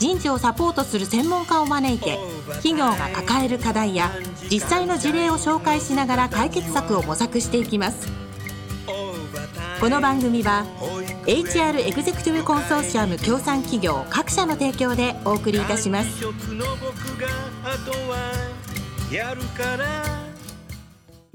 人事をサポートする専門家を招いて企業が抱える課題や実際の事例を紹介しながら解決策を模索していきます。この番組は HR エグゼクティブコンソーシアム協賛企業各社の提供でお送りいたします。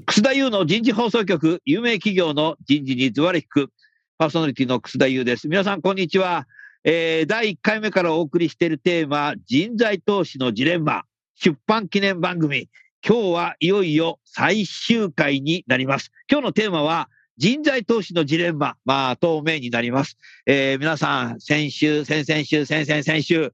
楠田優の人事放送局有名企業の人事にズワリ引くパーソナリティの楠田優です。皆さんこんにちは。えー、第1回目からお送りしているテーマ、人材投資のジレンマ、出版記念番組。今日はいよいよ最終回になります。今日のテーマは、人材投資のジレンマ、まあ、透明になります。えー、皆さん、先週、先々週、先々先週、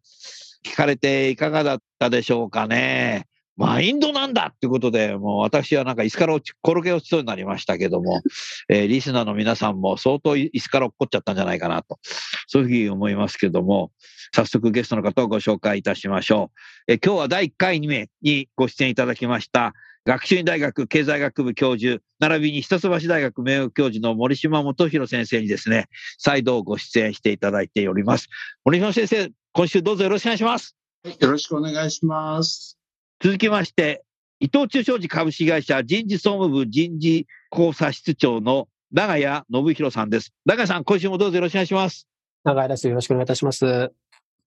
聞かれていかがだったでしょうかね。マインドなんだってことで、もう私はなんか椅子から落ち、転げ落ちそうになりましたけども、えー、リスナーの皆さんも相当椅子から落っこっちゃったんじゃないかなと、そういうふうに思いますけども、早速ゲストの方をご紹介いたしましょう。えー、今日は第1回2名にご出演いただきました、学習院大学経済学部教授、並びに一橋大学名誉教授の森島元弘先生にですね、再度ご出演していただいております。森島先生、今週どうぞよろしくお願いします。よろしくお願いします。続きまして、伊藤忠商事株式会社人事総務部人事考査室長の長谷信弘さんです。長谷さん、今週もどうぞよろしくお願いします。長谷です。よろしくお願いいたします。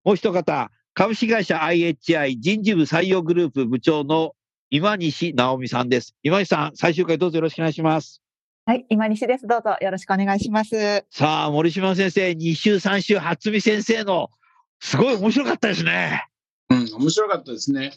もう一方、株式会社 IHI 人事部採用グループ部長の今西直美さんです。今西さん、最終回どうぞよろしくお願いします。はい、今西です。どうぞよろしくお願いします。さあ、森島先生、2週、3週、初見先生の、すごい面白かったですね。うん、面白かったですね。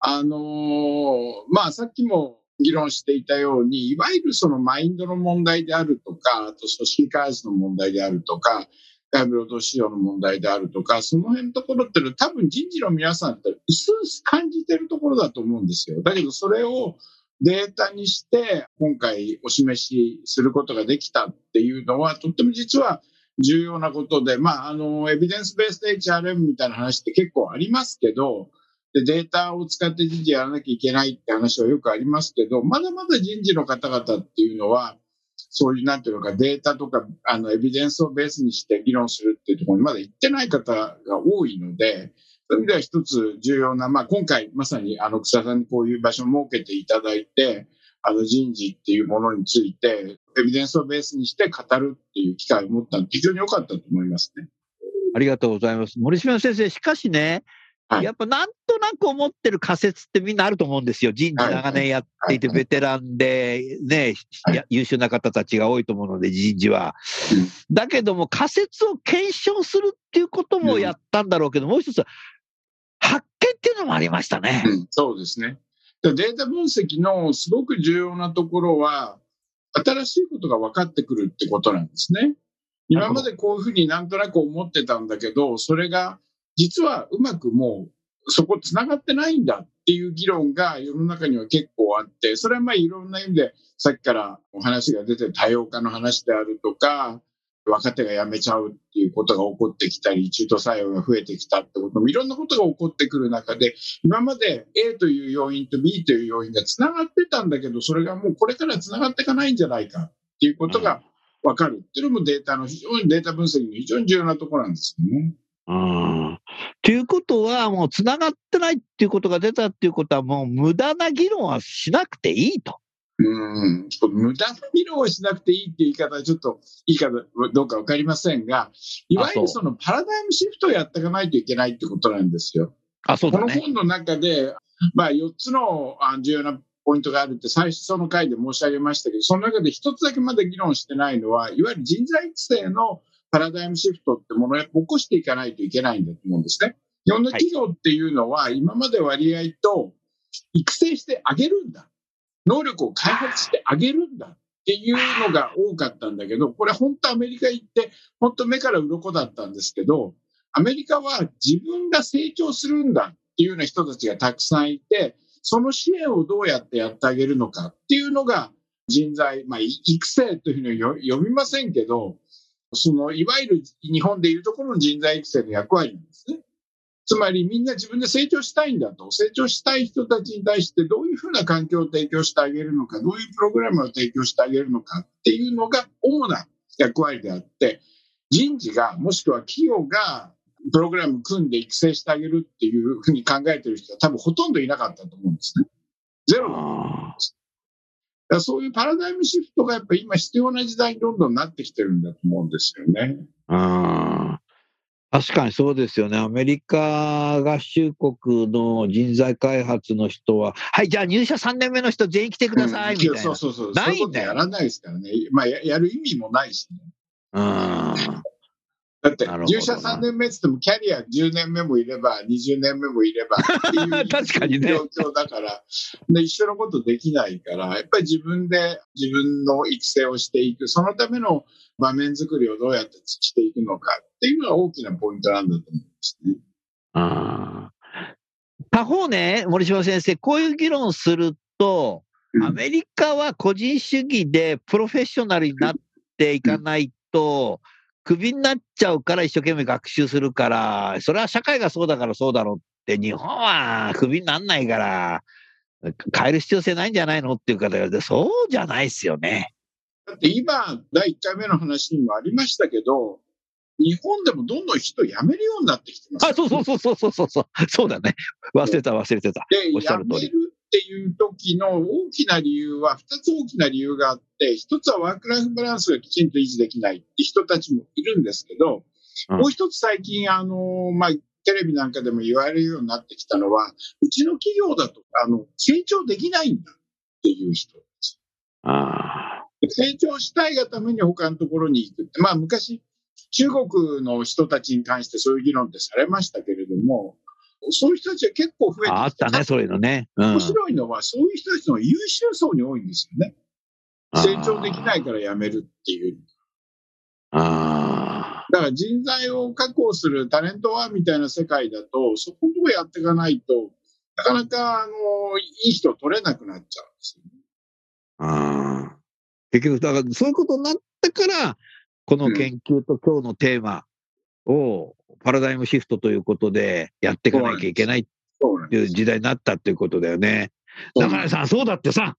あのー、まあ、さっきも議論していたように、いわゆるそのマインドの問題であるとか、あと組織開発の問題であるとか、外部労働市場の問題であるとか、その辺のところっての多分人事の皆さんって薄々感じてるところだと思うんですよ。だけどそれをデータにして今回お示しすることができたっていうのはとっても実は重要なことで、まあ、あの、エビデンスベースで HRM みたいな話って結構ありますけど、で、データを使って人事やらなきゃいけないって話はよくありますけど、まだまだ人事の方々っていうのは、そういう、なんていうのか、データとか、あの、エビデンスをベースにして議論するっていうところにまだ行ってない方が多いので、そういう意味では一つ重要な、まあ、今回まさに、あの、草さんにこういう場所を設けていただいて、あの、人事っていうものについて、エビデンスをベースにして語るっていう機会を持ったの非常に良かったと思いますね。ありがとうございます。森島先生、しかしね、やっぱなんとなく思ってる仮説ってみんなあると思うんですよ。人事長年やっていて、ベテランでね、優秀な方たちが多いと思うので、人事は。だけども仮説を検証するっていうこともやったんだろうけど、もう一つ、発見っていうのもありましたね。うん、そうですね。データ分析のすごく重要なところは、新しいことが分かってくるってことなんですね。今までこういうふうになんとなく思ってたんだけど、それが実はうまくもうそこ繋がってないんだっていう議論が世の中には結構あって、それはまあいろんな意味でさっきからお話が出て多様化の話であるとか、若手が辞めちゃうっていうことが起こってきたり、中途採用が増えてきたってこともいろんなことが起こってくる中で、今まで A という要因と B という要因が繋がってたんだけど、それがもうこれから繋がっていかないんじゃないかっていうことが分かるっていうのもデータの非常にデータ分析の非常に重要なところなんですよね。うん。ということは、もう繋がってないっていうことが出たっていうことは、もう無駄な議論はしなくていいと。うん、無駄な議論をしなくていいっていう言い方はちょっといいかどうかわかりませんが、いわゆるそのパラダイムシフトをやっていかないといけないってことなんですよ。あ、そう、ね、この本の中で、まあ4つの重要なポイントがあるって最初の回で申し上げましたけど、その中で1つだけまだ議論してないのは、いわゆる人材育成のパラダイムシフトってものをやっぱ起こしていかないといけないんだと思うんですね。日本の企業っていうのは、今まで割合と育成してあげるんだ。能力を開発してあげるんだっていうのが多かったんだけど、これ本当アメリカ行って、本当目から鱗だったんですけど、アメリカは自分が成長するんだっていうような人たちがたくさんいて、その支援をどうやってやってあげるのかっていうのが人材、まあ、育成というふうに読みませんけど、そのいわゆる日本でいうところの人材育成の役割なんですね。つまりみんな自分で成長したいんだと、成長したい人たちに対してどういうふうな環境を提供してあげるのか、どういうプログラムを提供してあげるのかっていうのが主な役割であって、人事が、もしくは企業がプログラム組んで育成してあげるっていうふうに考えてる人は多分ほとんどいなかったと思うんですね。ゼロだと思うんです。だそういうパラダイムシフトがやっぱり今必要な時代にどんどんなってきてるんだと思うんですよね。確かにそうですよね。アメリカ合衆国の人材開発の人は、はい、じゃあ入社3年目の人全員来てください、みたいな。そうそうそう。ないんだよ。やらないですからね。まあや、やる意味もないしね。うん。だって、入社3年目って言っても、キャリア10年目もいれば、20年目もいれば っていう確かに、ね、状況だからで、一緒のことできないから、やっぱり自分で自分の育成をしていく、そのための場面作りをどうやってしていくのかっていうのが大きなポイントなんだと思うんですね。あ他方ね、森島先生、こういう議論すると、アメリカは個人主義でプロフェッショナルになっていかないと、クビになっちゃうから一生懸命学習するから、それは社会がそうだからそうだろうって、日本はクビになんないから、変える必要性ないんじゃないのっていう方がそうじゃないですよね。だって今、第1回目の話にもありましたけど、日本でもどんどん人辞めるようになってきてます、ね、あ、そうそうそうそうそうそう。そうだね。忘れた忘れてた。で、辞めるっていう時の大きな理由は、2つ大きな理由があって、1つはワークライフバランスがきちんと維持できないって人たちもいるんですけど、うん、もう一つ最近、あの、まあ、テレビなんかでも言われるようになってきたのは、うちの企業だと、あの、成長できないんだっていう人です。あ成長したいがために他のところに行くって、まあ昔、中国の人たちに関してそういう議論ってされましたけれども、そういう人たちは結構増えてあったね、そういうのね。うん、面白いのは、そういう人たちの優秀層に多いんですよね。成長できないから辞めるっていう。あだから人材を確保するタレントはみたいな世界だと、そこをやっていかないと、なかなかあのいい人取れなくなっちゃうんですよね。あ結局、だからそういうことになったから、この研究と今日のテーマをパラダイムシフトということでやっていかなきゃいけないっていう時代になったっていうことだよね。中根さん、そうだってさ、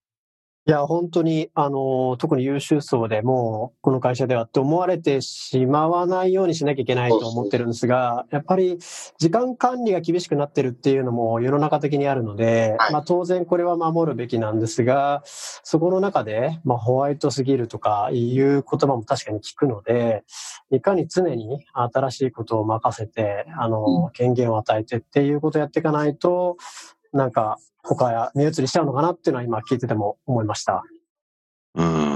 いや、本当に、あの、特に優秀層でもう、この会社ではって思われてしまわないようにしなきゃいけないと思ってるんですが、やっぱり時間管理が厳しくなってるっていうのも世の中的にあるので、まあ当然これは守るべきなんですが、そこの中で、まあホワイトすぎるとかいう言葉も確かに聞くので、いかに常に新しいことを任せて、あの、権限を与えてっていうことをやっていかないと、なんか他や目移りしちゃうのかなっていうのは今聞いてても思いました。うん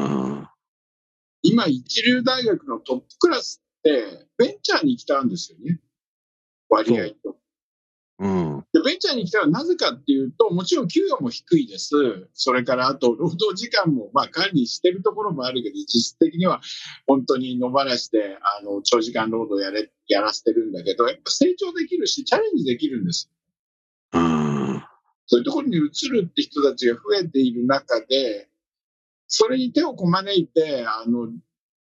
今、一流大学のトップクラスってベンチャーに来たんですよね。割合と。うん、でベンチャーに来たらなぜかっていうと、もちろん給与も低いです。それからあと、労働時間もまあ管理してるところもあるけど、実質的には本当に野放しであの長時間労働やれやらせてるんだけど、やっぱ成長できるし、チャレンジできるんです。そういうところに移るって人たちが増えている中で、それに手をこまねいて、あの、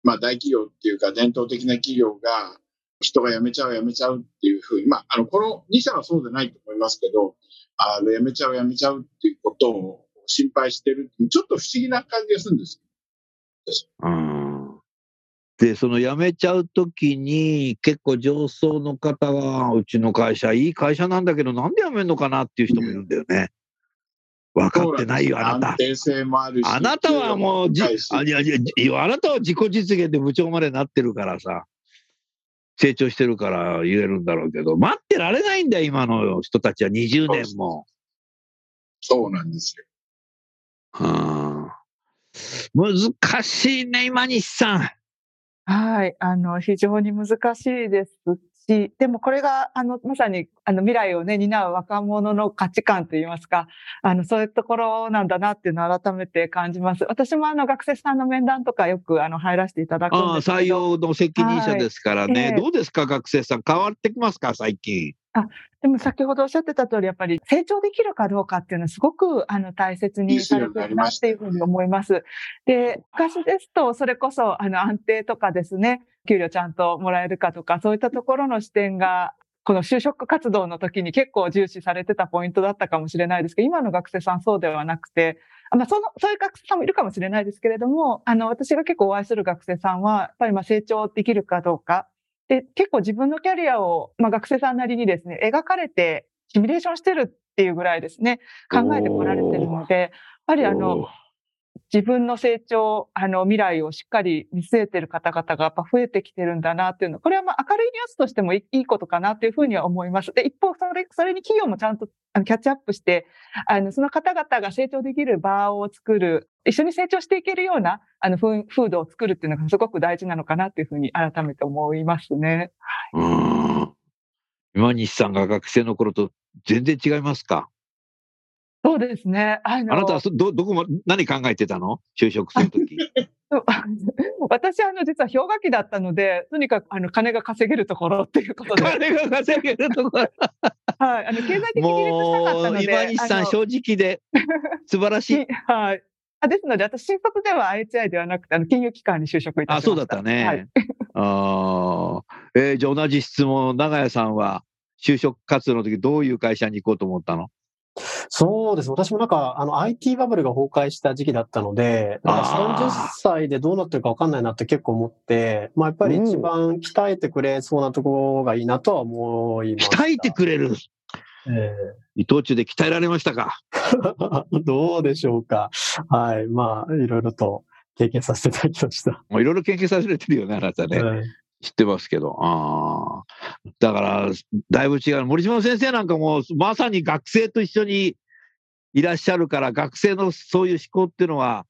まあ大企業っていうか伝統的な企業が人が辞めちゃう辞めちゃうっていうふうに、まあ、あの、この2社はそうでないと思いますけど、あの、辞めちゃう辞めちゃうっていうことを心配してるちょっと不思議な感じがするんです。うんで、その辞めちゃうときに、結構上層の方は、うちの会社、いい会社なんだけど、なんで辞めるのかなっていう人もいるんだよね。分かってないよ、あなた。あなたはもうじあいやいや、あなたは自己実現で部長までなってるからさ、成長してるから言えるんだろうけど、待ってられないんだよ、今の人たちは20年も。そうなんですよ。はあ、難しいね、今西さん。はい、あの、非常に難しいですし、でもこれが、あの、まさに、あの、未来をね、担う若者の価値観といいますか、あの、そういうところなんだなっていうのを改めて感じます。私もあの、学生さんの面談とかよく、あの、入らせていただくんですけど。ああ、採用の責任者ですからね。はい、どうですか、学生さん。変わってきますか、最近。あでも先ほどおっしゃってた通り、やっぱり成長できるかどうかっていうのはすごくあの大切にされてるなっていうふうに思います。で、昔ですと、それこそあの安定とかですね、給料ちゃんともらえるかとか、そういったところの視点がこの就職活動の時に結構重視されてたポイントだったかもしれないですけど、今の学生さんそうではなくて、まあ、その、そういう学生さんもいるかもしれないですけれども、あの、私が結構お会いする学生さんは、やっぱりまあ成長できるかどうか、で、結構自分のキャリアを、まあ、学生さんなりにですね、描かれて、シミュレーションしてるっていうぐらいですね、考えてこられてるので、やっぱりあの、自分の成長、あの、未来をしっかり見据えてる方々がやっぱ増えてきてるんだなっていうのは、これはまあ明るいニュースとしてもいいことかなというふうには思います。で、一方、それ、それに企業もちゃんとあのキャッチアップして、あの、その方々が成長できる場を作る、一緒に成長していけるような、あの、風土を作るっていうのがすごく大事なのかなというふうに改めて思いますね。はい、うん。今西さんが学生の頃と全然違いますか？そうですね。あのあなたはど、どこも、何考えてたの？就職するとき。私、あの、実は氷河期だったので、とにかく、あの、金が稼げるところっていうことで。金が稼げるところ。はい。あの、経済的に立したかったので。今西さん、正直で、素晴らしい。はい。あですので、私、新卒では IHI ではなくて、あの、金融機関に就職いたしました。あ、そうだったね。はい、あえー、じゃあ同じ質問、長屋さんは、就職活動の時どういう会社に行こうと思ったの？そうです。私もなんか、あの、IT バブルが崩壊した時期だったので、なんか30歳でどうなってるか分かんないなって結構思って、まあやっぱり一番鍛えてくれそうなところがいいなとは思います。鍛えてくれるえー、伊藤忠で鍛えられましたか？どうでしょうか。はい。まあ、いろいろと経験させていただきました。いろいろ経験させてるよね、あなたね。はい知ってますけど。ああ。だから、だいぶ違う。森島先生なんかも、まさに学生と一緒にいらっしゃるから、学生のそういう思考っていうのは、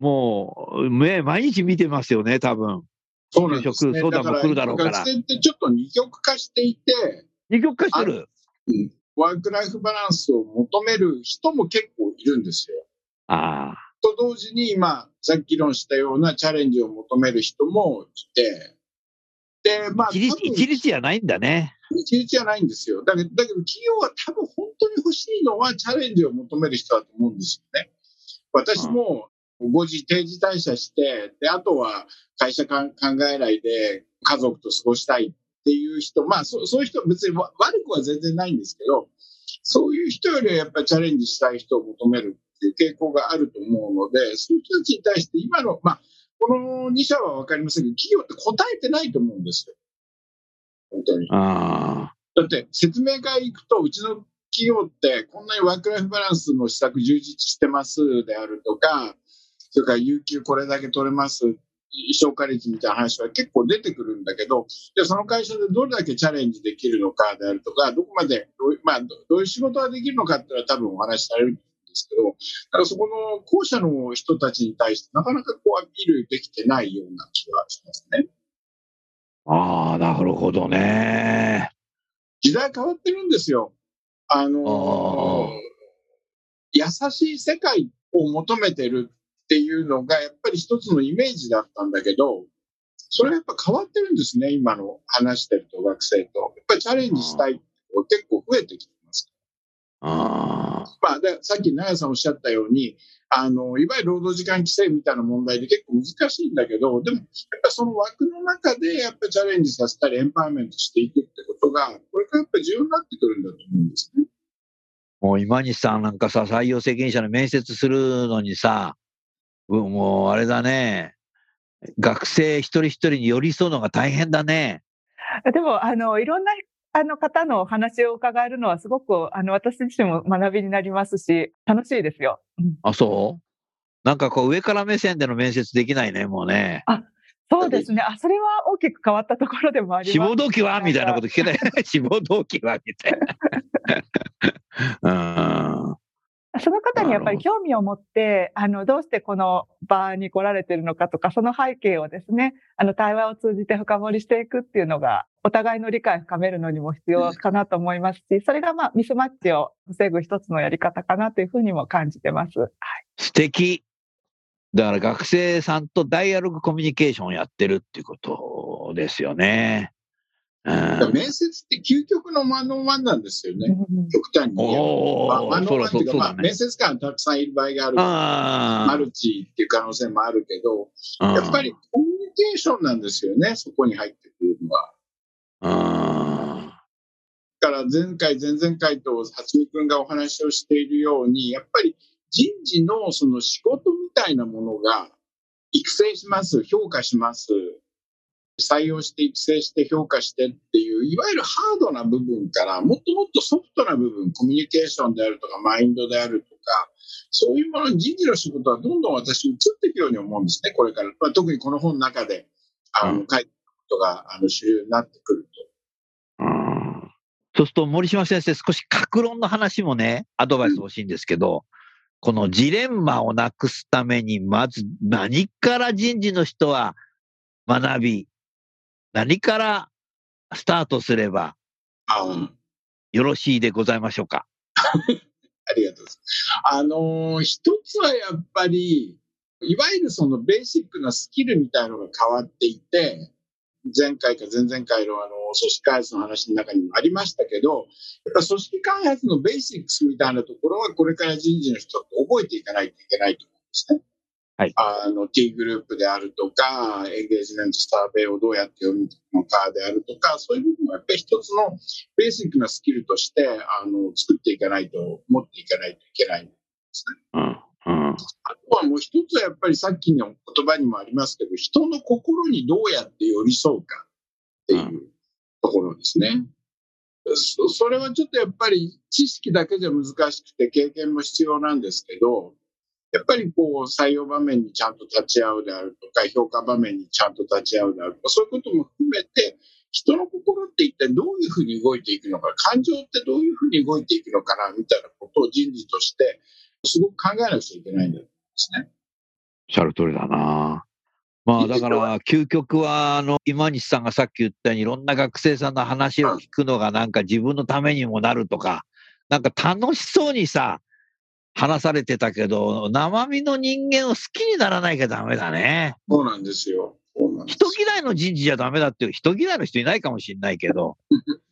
もう、ね、毎日見てますよね、多分。そうなんです、ね、そうだも来るだろうから。学生ってちょっと二極化していて。二極化してるうん。ワークライフバランスを求める人も結構いるんですよ。ああ。と同時に、今、さっき議論したようなチャレンジを求める人もいて、で、まあ、一日一日じゃないんだね。一日じゃないんですよ。だけど、だけど企業は多分本当に欲しいのはチャレンジを求める人だと思うんですよね。私も5時定時退社して、で、あとは会社考えないで家族と過ごしたいっていう人、まあそそういう人は別に悪くは全然ないんですけど、そういう人よりはやっぱりチャレンジしたい人を求めるっていう傾向があると思うので、そういう人たちに対して今の、まあ、この2社は分かりませんけど、企業って答えてないと思うんですよ。本当に。だって説明会行くと、うちの企業ってこんなにワークライフバランスの施策充実してますであるとか、それから有給これだけ取れます、消化率みたいな話は結構出てくるんだけど、じゃその会社でどれだけチャレンジできるのかであるとか、どこまで、まあ、どういう仕事ができるのかっていうのは多分お話しされるですけど、だからそこの後者の人たちに対してなかなかこうアピールできてないような気がしますね。ああ、なるほどね。時代変わってるんですよ。あのー、優しい世界を求めてるっていうのがやっぱり一つのイメージだったんだけど、それはやっぱ変わってるんですね、今の話してると学生と。やっぱりチャレンジしたいって結構増えてきて。あまあ、でさっき長谷さんおっしゃったように、あの、いわゆる労働時間規制みたいな問題で結構難しいんだけど、でも、やっぱその枠の中で、やっぱチャレンジさせたり、エンパワーメントしていくってことが、これからやっぱ重要になってくるんだと思うんですね。もう今西さんなんかさ、採用責任者の面接するのにさ、もうあれだね、学生一人一人に寄り添うのが大変だね。でも、あの、いろんなあの方のお話を伺えるのはすごく、あの、私自身も学びになりますし、楽しいですよ。あ、そう？なんかこう上から目線での面接できないね、もうね。あ、そうですね。あ、それは大きく変わったところでもあります。志望動機は？みたいなこと聞けない。志望動機は？みたいな。うん。その方にやっぱり興味を持って、あの、どうしてこの場に来られてるのかとか、その背景をですね、あの、対話を通じて深掘りしていくっていうのが、お互いの理解を深めるのにも必要かなと思いますし、それがまあ、ミスマッチを防ぐ一つのやり方かなというふうにも感じてます。はい。素敵。だから学生さんとダイアログコミュニケーションをやってるっていうことですよね。面接って究極のマノンワンなんですよね。極端に言えば。マノンワンっていうか、まあ、面接官たくさんいる場合がある。マルチっていう可能性もあるけど、やっぱりコミュニケーションなんですよね、そこに入ってくるのは。だから前回、前々回と初見君がお話をしているように、やっぱり人事のその仕事みたいなものが育成します、評価します、採用して育成して評価してっていう、いわゆるハードな部分から、もっともっとソフトな部分、コミュニケーションであるとか、マインドであるとか、そういうものに人事の仕事はどんどん私移っていくように思うんですね、これから。まあ、特にこの本の中で、あの、書いてことが、あの、主流になってくると。うん。そうすると、森島先生、少し格論の話もね、アドバイス欲しいんですけど、うんこのジレンマをなくすために、まず何から人事の人は学び、何からスタートすればよろしいでございましょうか？ありがとうございます。あのー、一つはやっぱり、いわゆるそのベーシックなスキルみたいのが変わっていて、前回か前々回のあの組織開発の話の中にもありましたけど、やっぱ組織開発のベーシックスみたいなところはこれから人事の人って覚えていかないといけないと思うんですね。はい、あの T グループであるとか、エンゲージメントサーベイをどうやって読むのかであるとか、そういう部分はやっぱり一つのベーシックなスキルとしてあの作っていかないと、持っていかないといけないんですね。うんうん、あとはもう一つはやっぱりさっきの言葉にもありますけど、人の心にどうやって寄り添うかっていうところですね。それはちょっとやっぱり知識だけじゃ難しくて経験も必要なんですけど、やっぱりこう採用場面にちゃんと立ち会うであるとか、評価場面にちゃんと立ち会うであるとか、そういうことも含めて、人の心って一体どういうふうに動いていくのか、感情ってどういうふうに動いていくのかな、みたいなことを人事として、すごく考えなくちゃいけないんですね。おっしゃる通りだな。まあだから、究極は、あの、今西さんがさっき言ったように、いろんな学生さんの話を聞くのがなんか自分のためにもなるとか、なんか楽しそうにさ、話されてたけど、生身の人間を好きにならないかダメだね。そうなんですよ。人嫌いの人事じゃダメだっていう、人嫌いの人いないかもしれないけど。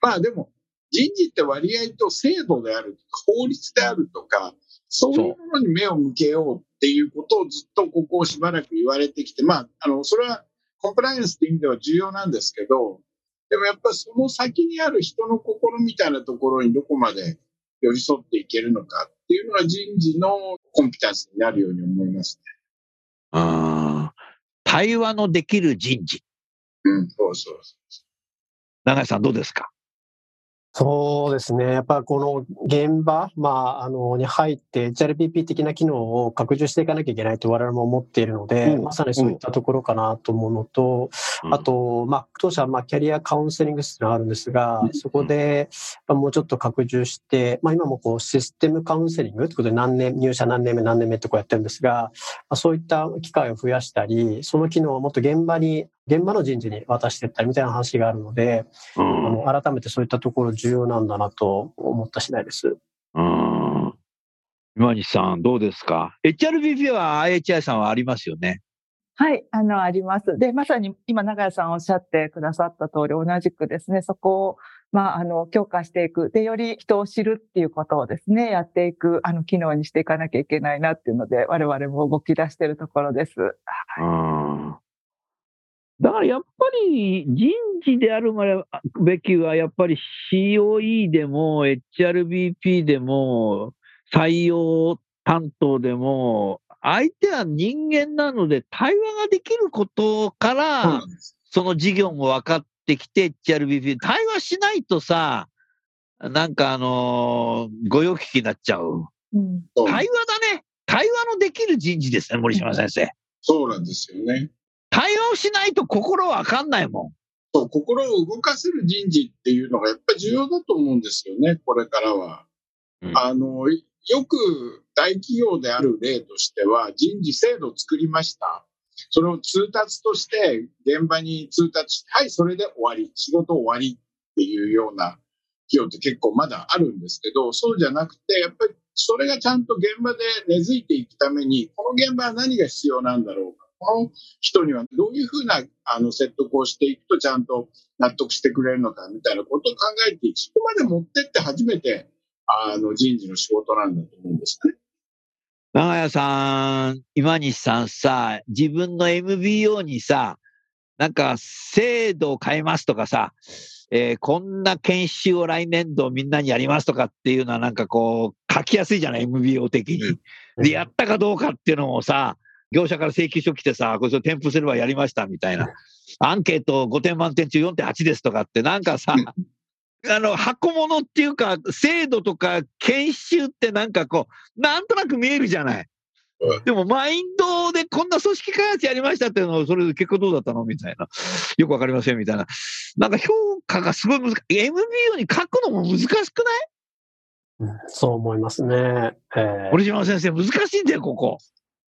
まあでも、人事って割合と制度であるとか、法律であるとか、そういうものに目を向けようっていうことをずっとここしばらく言われてきて、まあ、あの、それはコンプライアンスっていう意味では重要なんですけど、でもやっぱりその先にある人の心みたいなところにどこまで寄り添っていけるのかっていうのが人事のコンピタンスになるように思いますね。ああ、対話のできる人事。うん、そうそうそう。永井さんどうですか？そうですね。やっぱこの現場、まあ、あの、に入って HRPP 的な機能を拡充していかなきゃいけないと我々も思っているので、うん、まさにそういったところかなと思うのと、うん、あと、まあ、当社はまあキャリアカウンセリング室があるんですが、うん、そこで、まあ、もうちょっと拡充して、まあ、今もこうシステムカウンセリングということで何年、入社何年目何年目ってこうやってるんですが、まあ、そういった機会を増やしたり、その機能をもっと現場に現場の人事に渡していったりみたいな話があるので、うん、あの改めてそういったところ重要なんだなと思った次第です。うん。今西さん、どうですか ?HRBP は IHI さんはありますよね。はい、あの、あります。で、まさに今、長谷さんおっしゃってくださった通り、同じくですね、そこを、まあ、あの、強化していく。で、より人を知るっていうことをですね、やっていく、あの、機能にしていかなきゃいけないなっていうので、我々も動き出しているところです。はい。だからやっぱり人事であるべきは、やっぱり COE でも HRBP でも採用担当でも、相手は人間なので対話ができることから、その事業も分かってきて HRBP、対話しないとさ、なんかあのー、ご用聞きになっちゃう。うん、対話だね。対話のできる人事ですね、森島先生。そうなんですよね。対応しないと心わかんないもん。そう、心を動かせる人事っていうのがやっぱり重要だと思うんですよね、これからは。うん、あの、よく大企業である例としては、人事制度を作りました。それを通達として現場に通達して、はい、それで終わり、仕事終わりっていうような企業って結構まだあるんですけど、そうじゃなくて、やっぱりそれがちゃんと現場で根付いていくために、この現場は何が必要なんだろうか。この人にはどういうふうなあの説得をしていくとちゃんと納得してくれるのかみたいなことを考えて。そこまで持ってって初めてあの人事の仕事なんだと思うんですね。長屋さん、今西さんさ、自分の MBO にさ、なんか制度を変えますとかさ、えー、こんな研修を来年度みんなにやりますとかっていうのはなんかこう書きやすいじゃない ?MBO 的に。で、やったかどうかっていうのもさ、業者から請求書来てさ、これ添付すればやりましたみたいな。アンケート5点満点中4.8ですとかってなんかさ、あの、箱物っていうか、制度とか研修ってなんかこう、なんとなく見えるじゃない。でも、マインドでこんな組織開発やりましたっていうのを、それで結果どうだったの？みたいな。よくわかりませんみたいな。なんか評価がすごい難しい。MBO に書くのも難しくない？そう思いますね。えー、堀島先生、難しいんだよ、ここ。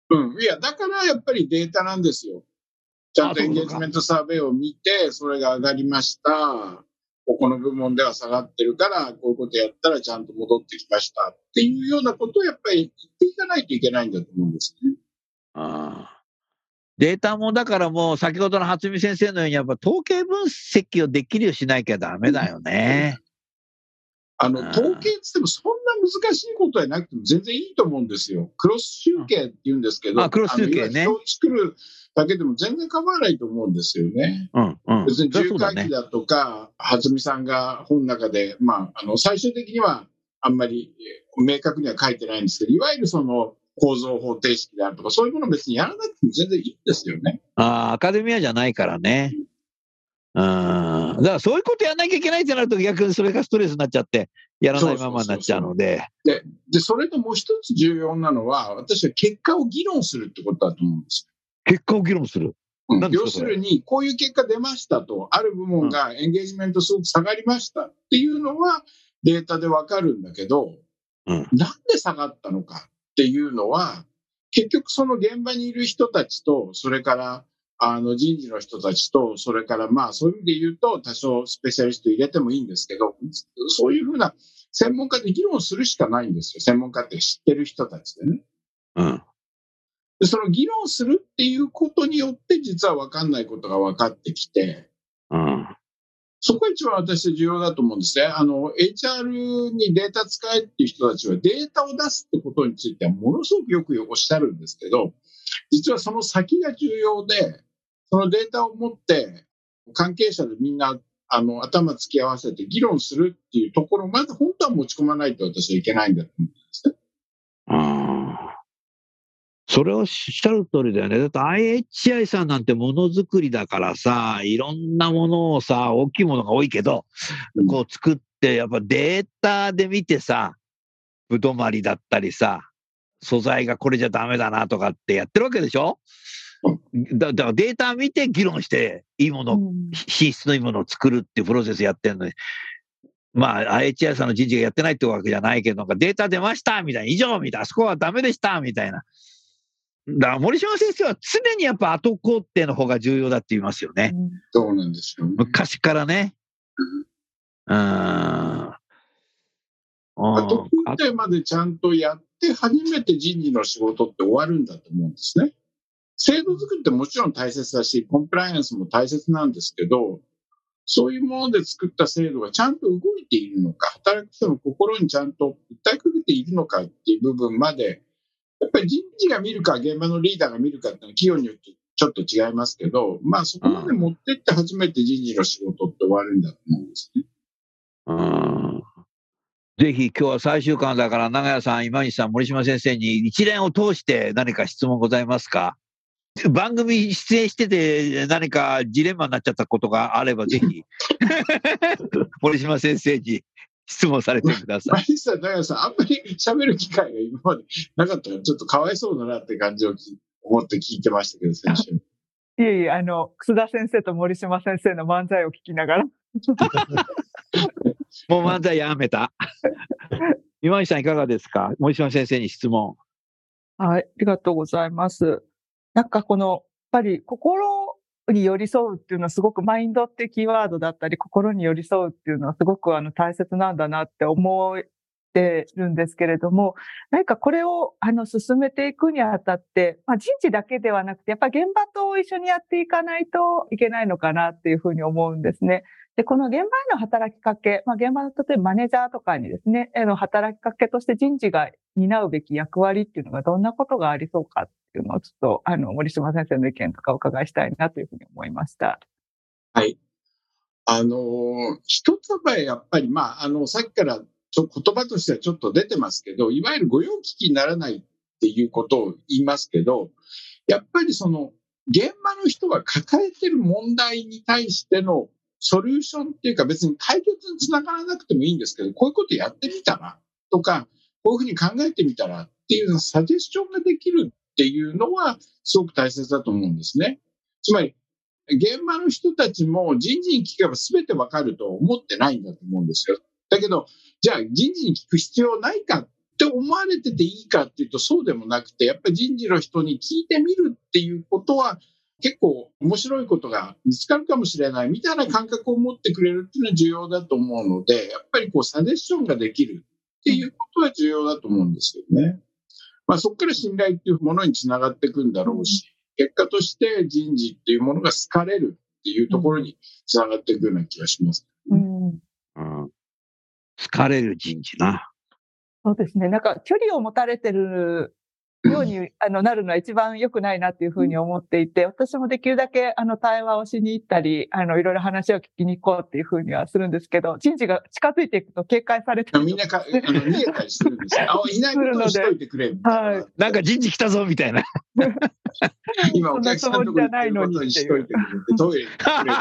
うん。いや、だからやっぱりデータなんですよ。ちゃんとエンゲージメントサーベイを見て、それが上がりました。ここの部門では下がってるから、こういうことやったらちゃんと戻ってきましたっていうようなことをやっぱり言っていかないといけないんだと思うんですね。ああ。データもだからもう先ほどの初見先生のようにやっぱ統計分析をできるようにしなきゃダメだよね。あの、統計ってもそんな難しいことはなくても全然いいと思うんですよ。クロス集計って言うんですけど、あクロス集計ね。人を作るだけでも全然構わないと思うんですよね。うんうん、別に重会議だとか、初見さんが本の中で、まあ、あの、最終的にはあんまり明確には書いてないんですけど、いわゆるその、構造方程式であるとか、そういうもの別にやらなくても全然いいんですよね。ああ、アカデミアじゃないからね。うん。だからそういうことやらなきゃいけないってなると逆にそれがストレスになっちゃって、やらないままになっちゃうので。で、で、それともう一つ重要なのは、私は結果を議論するってことだと思うんです。結果を議論する？うん、要するに、こういう結果出ましたと、ある部門がエンゲージメントすごく下がりましたっていうのはデータでわかるんだけど、うん、なんで下がったのかっていうのは、結局その現場にいる人たちと、それからあの人事の人たちと、それからまあそういう意味で言うと、多少スペシャリスト入れてもいいんですけど、そういうふうな専門家で議論するしかないんですよ。専門家って知ってる人たちでね。うん。で、その議論するっていうことによって、実は分かんないことが分かってきて、うん、そこが一番私は重要だと思うんですね。あの、HR にデータ使えっていう人たちはデータを出すってことについてはものすごくよくおっしゃるんですけど、実はその先が重要で、そのデータを持って関係者でみんなあの頭突き合わせて議論するっていうところまで本当は持ち込まないと私はいけないんだと思うんですね。それをおっしゃる通りだよね。だって IHI さんなんてものづくりだからさ、いろんなものをさ、大きいものが多いけど、こう作って、やっぱデータで見てさ、ぶどまりだったりさ、素材がこれじゃダメだなとかってやってるわけでしょ？だからデータ見て議論して、いいもの、品質のいいものを作るっていうプロセスやってるのに、まあ、IHI さんの人事がやってないってわけじゃないけど、データ出ましたみたいな、以上みたいな、あそこはダメでしたみたいな。だから森島先生は常にやっぱ後工程の方が重要だって言いますよね。そうなんですよ、ね、昔からね。うん。後工程までちゃんとやって初めて人事の仕事って終わるんだと思うんですね。制度作りってもちろん大切だし、コンプライアンスも大切なんですけど、そういうもので作った制度がちゃんと動いているのか、働く人の心にちゃんと訴えかけているのかっていう部分までやっぱり人事が見るか、現場のリーダーが見るかっていうのは企業によってちょっと違いますけど、まあそこまで持ってって初めて人事の仕事って終わるんだと思うんですね。うん。ぜひ今日は最終巻だから長屋さん、今西さん、森島先生に一連を通して何か質問ございますか？番組出演してて何かジレンマになっちゃったことがあればぜひ 森島先生に質問されてください。マリさん、長さん、あんまり喋る機会が今までなかったから、ちょっとかわいそうだなって感じを思って聞いてましたけど、先週。いえいえ、あの、楠田先生と森島先生の漫才を聞きながら。もう漫才やめた。今井さんいかがですか？森島先生に質問。はい、ありがとうございます。なんかこの、やっぱり心に寄り添うっていうのはすごくマインドってキーワードだったり、心に寄り添うっていうのはすごくあの大切なんだなって思ってるんですけれども、何かこれをあの進めていくにあたって、まあ、人事だけではなくて、やっぱり現場と一緒にやっていかないといけないのかなっていうふうに思うんですね。で、この現場への働きかけ、まあ、現場の例えばマネージャーとかにですね、への働きかけとして人事が担うべき役割っていうのがどんなことがありそうかっていうのをちょっと、あの、森島先生の意見とかお伺いしたいなというふうに思いました。はい。あの、一つはやっぱり、まあ、あの、さっきからちょ言葉としてはちょっと出てますけど、いわゆる御用聞きにならないっていうことを言いますけど、やっぱりその、現場の人が抱えてる問題に対してのソリューションっていうか別に解決につながらなくてもいいんですけど、こういうことやってみたらとか、こういうふうに考えてみたらっていうサジェスションができるっていうのはすごく大切だと思うんですね。つまり、現場の人たちも人事に聞けば全てわかると思ってないんだと思うんですよ。だけど、じゃあ人事に聞く必要ないかって思われてていいかっていうとそうでもなくて、やっぱり人事の人に聞いてみるっていうことは結構面白いことが見つかるかもしれないみたいな感覚を持ってくれるっていうのは重要だと思うので、やっぱりこうサジェッションができるっていうことは重要だと思うんですよね。まあそこから信頼っていうものにつながっていくんだろうし、結果として人事っていうものが好かれるっていうところにつながっていくような気がします、ね、うん。うん。好かれる人事な。そうですね。なんか距離を持たれてるようにあのなるのは一番良くないなっていうふうに思っていて、私もできるだけあの対話をしに行ったり、あのいろいろ話を聞きに行こうっていうふうにはするんですけど、人事が近づいていくと警戒されてみんなかあの逃げたりするんですよ。あ、いないことしといてくれみたいな。はい、なんか人事来たぞみたいな。今お客さんのところにことにしといてくれて、トイレに来れ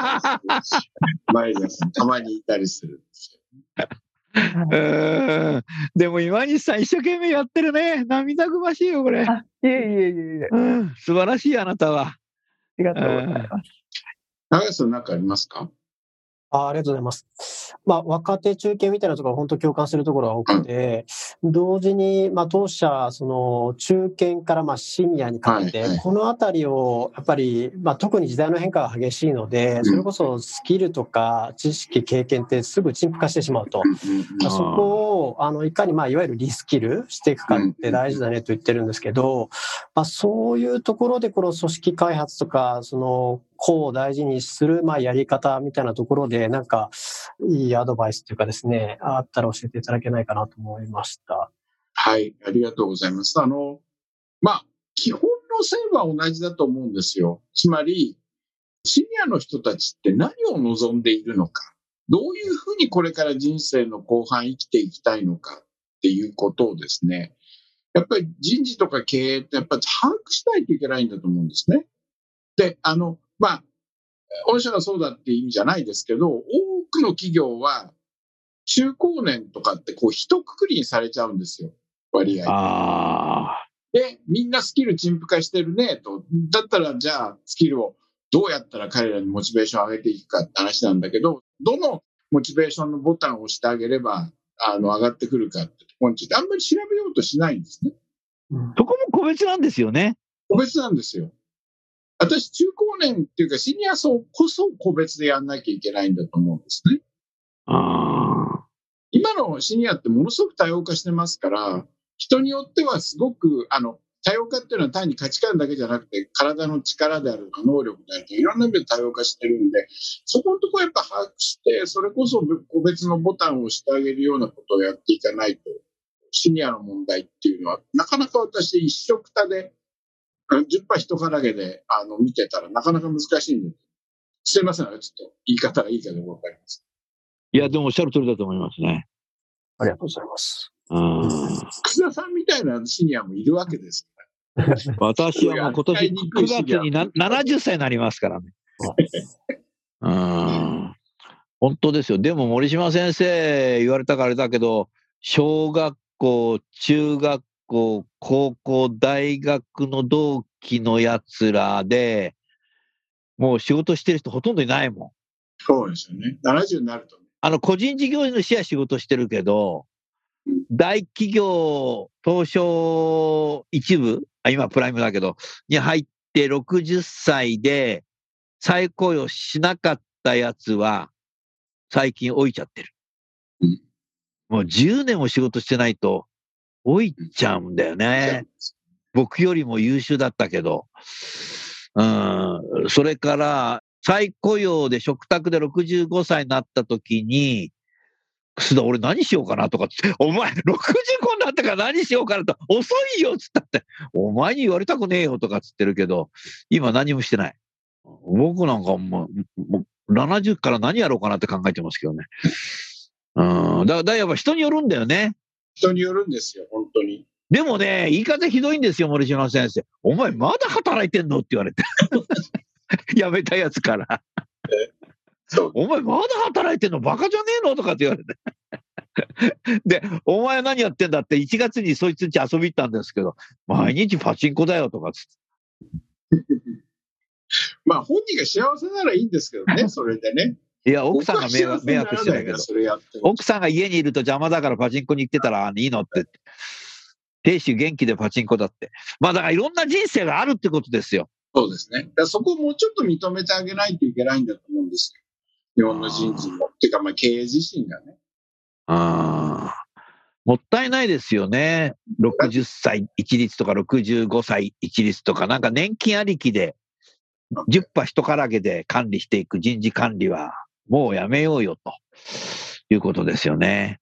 前田さん たまにいたりするんですよ。うんでも今西さん一生懸命やってるね。涙ぐましいよ、これ。いえいえいえいえ、うん。素晴らしい、あなたは。ありがとうございます。長谷さん何かありますか？あありがとうございます。まあ、若手中堅みたいなところは本当共感するところが多くて、うん、同時に、まあ、当社、その、中堅からまあシニアにかけて、このあたりを、やっぱり、まあ、特に時代の変化が激しいので、それこそスキルとか知識、経験ってすぐ陳腐化してしまうと。まあ、そこを、あの、いかに、まあ、いわゆるリスキルしていくかって大事だねと言ってるんですけど、まあ、そういうところで、この組織開発とか、その、個を大事にする、まあ、やり方みたいなところで、なんか、いいアドバイスというかですね、あったら教えていただけないかなと思いました。はい、ありがとうございます。あの、まあ、基本の線は同じだと思うんですよ。つまり、シニアの人たちって何を望んでいるのか、どういうふうにこれから人生の後半生きていきたいのかっていうことをですね、やっぱり人事とか経営ってやっぱり把握しないといけないんだと思うんですね。で、あの、まあ、御社がそうだっていう意味じゃないですけど、多くの企業は中高年とかってこう一括りにされちゃうんですよ、割合。で、みんなスキル陳腐化してるねと。だったらじゃあスキルをどうやったら彼らにモチベーションを上げていくかって話なんだけど、どのモチベーションのボタンを押してあげれば、あの、上がってくるかってところについてあんまり調べようとしないんですね。そこも個別なんですよね。個別なんですよ。私、中高年っていうか、シニア層こそ個別でやんなきゃいけないんだと思うんですね。あ今のシニアってものすごく多様化してますから、人によってはすごく、あの、多様化っていうのは単に価値観だけじゃなくて、体の力であるとか、能力であるとか、いろんな意味で多様化してるんで、そこのところやっぱ把握して、それこそ個別のボタンを押してあげるようなことをやっていかないと、シニアの問題っていうのは、なかなか私一色たで10波人からげであの見てたらなかなか難しいんで、すいません、ちょっと言い方がいいかどうかわかります。いや、でもおっしゃる通りだと思いますね。ありがとうございます。うん。楠田さんみたいなシニアもいるわけですから。私はもう今年9月にな70歳になりますからね。うん。本当ですよ。でも森島先生言われたからあれだけど、小学校、中学校、高校、大学の同期のやつらで、もう仕事してる人ほとんどいないもん。そうですよね。70になると、ね。あの、個人事業主は仕事してるけど、大企業、東証一部、あ今プライムだけど、に入って60歳で再雇用しなかったやつは、最近置いちゃってる。もう10年も仕事してないと、老いちゃうんだよね。僕よりも優秀だったけど。うん。それから、再雇用で食卓で65歳になった時に、楠田、俺何しようかなとかって、お前、65になってから何しようかなと、遅いよっつったって、お前に言われたくねえよとかっつってるけど、今何もしてない。僕なんかもう、もう70から何やろうかなって考えてますけどね。うん。だからやっぱ人によるんだよね。人によるんですよ、本当に。でもね、言い方ひどいんですよ、森島先生。お前まだ働いてんの？って言われて。辞めたやつから。お前まだ働いてんの？バカじゃねえの？とかって言われて。で、お前何やってんだって1月にそいつんち遊び行ったんですけど、毎日パチンコだよとかつって。まあ本人が幸せならいいんですけどね、それでね。いや、奥さんが迷惑迷惑してないけど、奥さんが家にいると邪魔だからパチンコに行ってたらいいのって。亭主元気でパチンコだって。まあだからいろんな人生があるってことですよ。そうですね。そこをもうちょっと認めてあげないといけないんだと思うんですよ。日本の人事も。っていうか、まあ、経営自身がね。ああ。もったいないですよね。60歳一律とか65歳一律とか、なんか年金ありきで、10羽人からげで管理していく人事管理は、もうやめようよということですよね。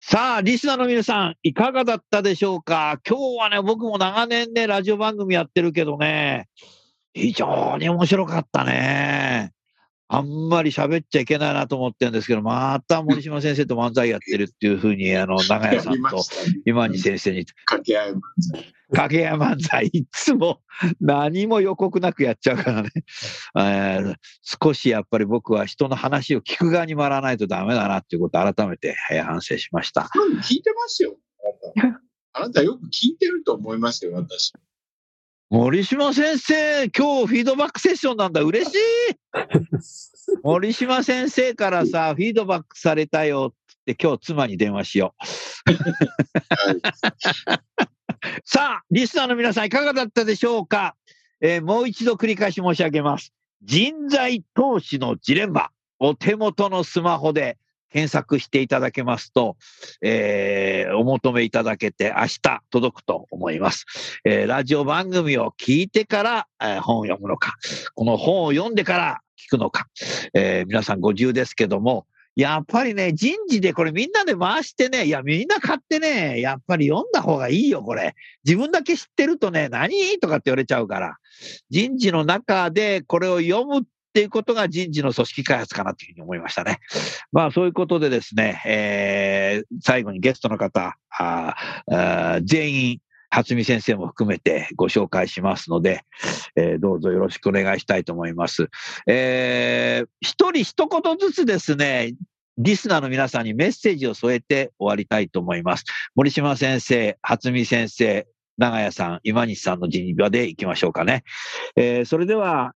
さあ、リスナーの皆さん、いかがだったでしょうか？今日はね、僕も長年ね、ラジオ番組やってるけどね、非常に面白かったね。あんまり喋っちゃいけないなと思ってるんですけど、また森島先生と漫才やってるっていうふうに、あの、長屋さんと今に先生に。掛け合い漫才。掛け合い漫才、いつも何も予告なくやっちゃうからね。えー、少しやっぱり僕は人の話を聞く側に回らないとダメだなっていうことを改めて反省しました。聞いてますよ。あなたよく聞いてると思いますよ、私。森島先生、今日フィードバックセッションなんだ。嬉しい 森島先生からさ、フィードバックされたよって今日妻に電話しよう。さあ、リスナーの皆さんいかがだったでしょうか、えー、もう一度繰り返し申し上げます。人材投資のジレンマ。お手元のスマホで検索していただけますと、えー、お求めいただけて明日届くと思います。えー、ラジオ番組を聞いてから、えー、本を読むのか、この本を読んでから聞くのか、えー、皆さんご自由ですけども、やっぱりね、人事でこれみんなで回してね、いや、みんな買ってね、やっぱり読んだ方がいいよ、これ。自分だけ知ってるとね、何？とかって言われちゃうから。人事の中でこれを読むっっていうことが人事の組織開発かなというふうに思いましたね。まあそういうことでですね、えー、最後にゲストの方、ああ全員、初見先生も含めてご紹介しますので、えー、どうぞよろしくお願いしたいと思います。えー、一人一言ずつですね、リスナーの皆さんにメッセージを添えて終わりたいと思います。森島先生、初見先生、長屋さん、今西さんの人場でいきましょうかね。えー、それでは、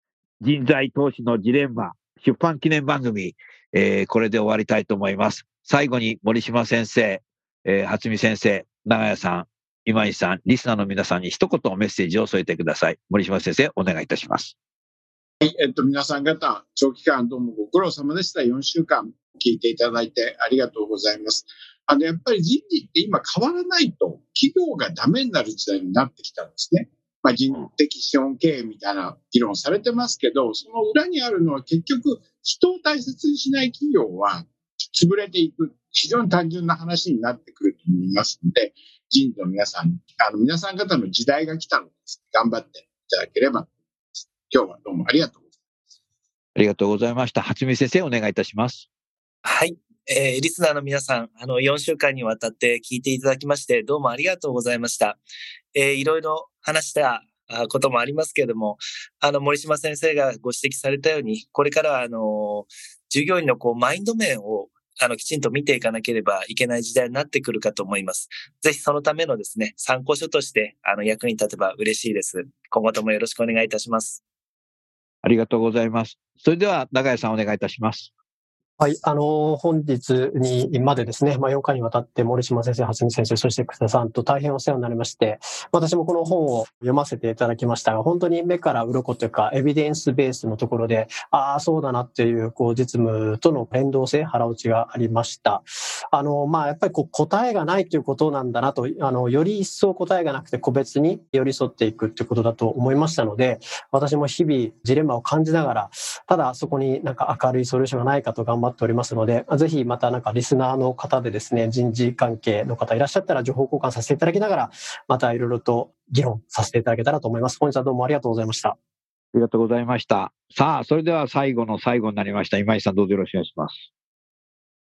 人材投資のジレンマ、出版記念番組、えー、これで終わりたいと思います。最後に森島先生、えー、初見先生、長谷さん、今井さん、リスナーの皆さんに一言メッセージを添えてください。森島先生、お願いいたします。はい、えっと、皆さん方、長期間どうもご苦労様でした。4週間聞いていただいてありがとうございます。あの、やっぱり人事って今変わらないと、企業がダメになる時代になってきたんですね。まあ、人的資本経営みたいな議論されてますけど、その裏にあるのは結局、人を大切にしない企業は潰れていく、非常に単純な話になってくると思いますので、人事の皆さん、あの皆さん方の時代が来たのです。頑張っていただければ今日はどうもありがとうございます。ありがとうございました。初見先生、お願いいたします。はい。えー、リスナーの皆さん、あの、4週間にわたって聞いていただきまして、どうもありがとうございました。えー、いろいろ話したこともありますけれども、あの、森島先生がご指摘されたように、これからは、あの、従業員のこう、マインド面を、あの、きちんと見ていかなければいけない時代になってくるかと思います。ぜひそのためのですね、参考書として、あの、役に立てば嬉しいです。今後ともよろしくお願いいたします。ありがとうございます。それでは、長谷さんお願いいたします。はい、あの、本日にまでですね、まあ、4回にわたって森島先生、初見先生、そして草田さんと大変お世話になりまして、私もこの本を読ませていただきましたが、本当に目から鱗というか、エビデンスベースのところで、ああ、そうだなっていう、こう、実務との連動性、腹落ちがありました。あの、まあ、やっぱりこう、答えがないということなんだなと、あの、より一層答えがなくて個別に寄り添っていくっていうことだと思いましたので、私も日々ジレンマを感じながら、ただそこになんか明るいソリューションがないかと頑張っておりますので、ぜひまたなんかリスナーの方でですね、人事関係の方いらっしゃったら情報交換させていただきながら、またいろいろと議論させていただけたらと思います。本日はどうもありがとうございました。ありがとうございました。さあ、それでは最後の最後になりました。今井さんどうぞよろしくお願いします。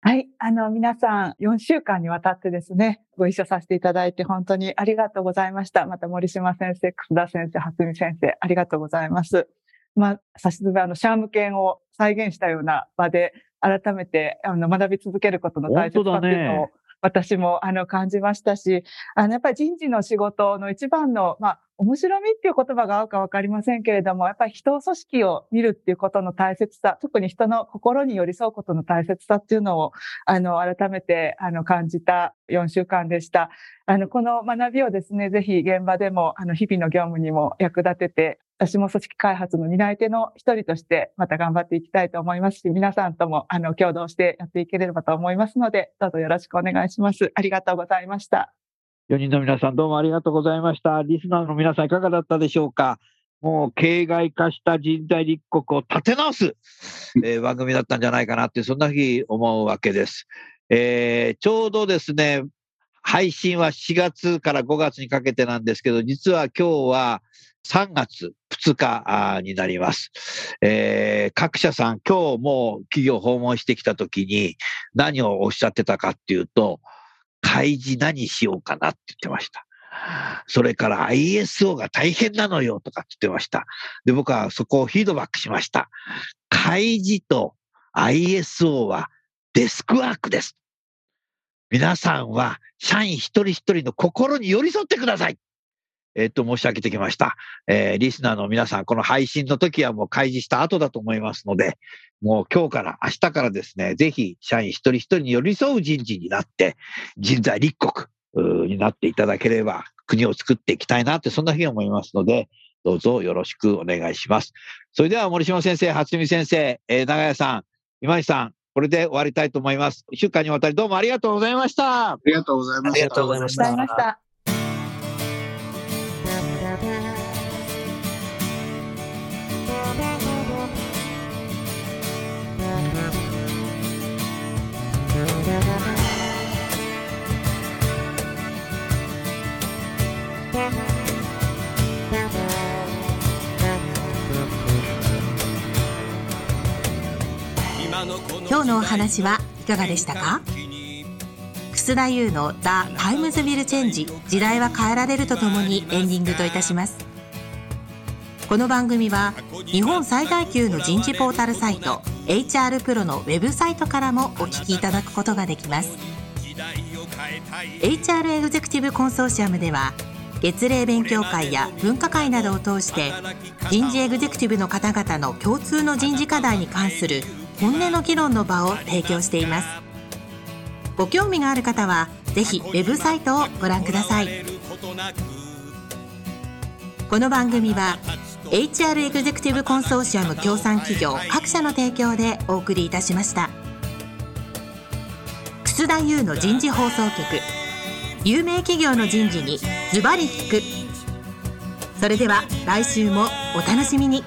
はい。あの、皆さん、4週間にわたってですね、ご一緒させていただいて本当にありがとうございました。また森島先生、楠田先生、初見先生、ありがとうございます。まあ、差しずめあの、シャーム犬を再現したような場で、改めて、あの、学び続けることの大切さっていうのを、私も、あの、感じましたし、あの、やっぱり人事の仕事の一番の、まあ、面白みっていう言葉が合うかわかりませんけれども、やっぱり人を組織を見るっていうことの大切さ、特に人の心に寄り添うことの大切さっていうのを、あの、改めて、あの、感じた4週間でした。あの、この学びをですね、ぜひ現場でも、あの、日々の業務にも役立てて、私も組織開発の担い手の一人としてまた頑張っていきたいと思いますし、皆さんともあの共同してやっていければと思いますので、どうぞよろしくお願いします。ありがとうございました。4人の皆さんどうもありがとうございました。リスナーの皆さんいかがだったでしょうか？もう形骸化した人材立国を立て直す、えー、番組だったんじゃないかなって、そんなふうに思うわけです。えー、ちょうどですね、配信は4月から5月にかけてなんですけど、実は今日は3月2日になります。えー、各社さん、今日も企業訪問してきたときに何をおっしゃってたかっていうと、開示何しようかなって言ってました。それから ISO が大変なのよとかって言ってました。で、僕はそこをフィードバックしました。開示と ISO はデスクワークです。皆さんは社員一人一人の心に寄り添ってください。えっと、申し上げてきました。えー、リスナーの皆さん、この配信の時はもう開示した後だと思いますので、もう今日から、明日からですね、ぜひ社員一人一人に寄り添う人事になって、人材立国になっていただければ、国を作っていきたいなって、そんなふうに思いますので、どうぞよろしくお願いします。それでは森島先生、初見先生、えー、長屋さん、今井さん、これで終わりたいと思います。一週間にわたりどうもありがとうございました。ありがとうございました。ありがとうございました。今日のお話はいかがでしたか？楠田祐の「 The Times Will Change 時代は変えられる」とともにエンディングといたします。この番組は日本最大級の人事ポータルサイト HR プロのウェブサイトからもお聞きいただくことができます。HR エグゼクティブコンソーシアムでは月例勉強会や分科会などを通して人事エグゼクティブの方々の共通の人事課題に関する本音の議論の場を提供しています。ご興味がある方はぜひウェブサイトをご覧ください。この番組は HR エグゼクティブコンソーシアム協賛企業各社の提供でお送りいたしました。楠田優の人事放送局。有名企業の人事にズバリ聞く。それでは来週もお楽しみに。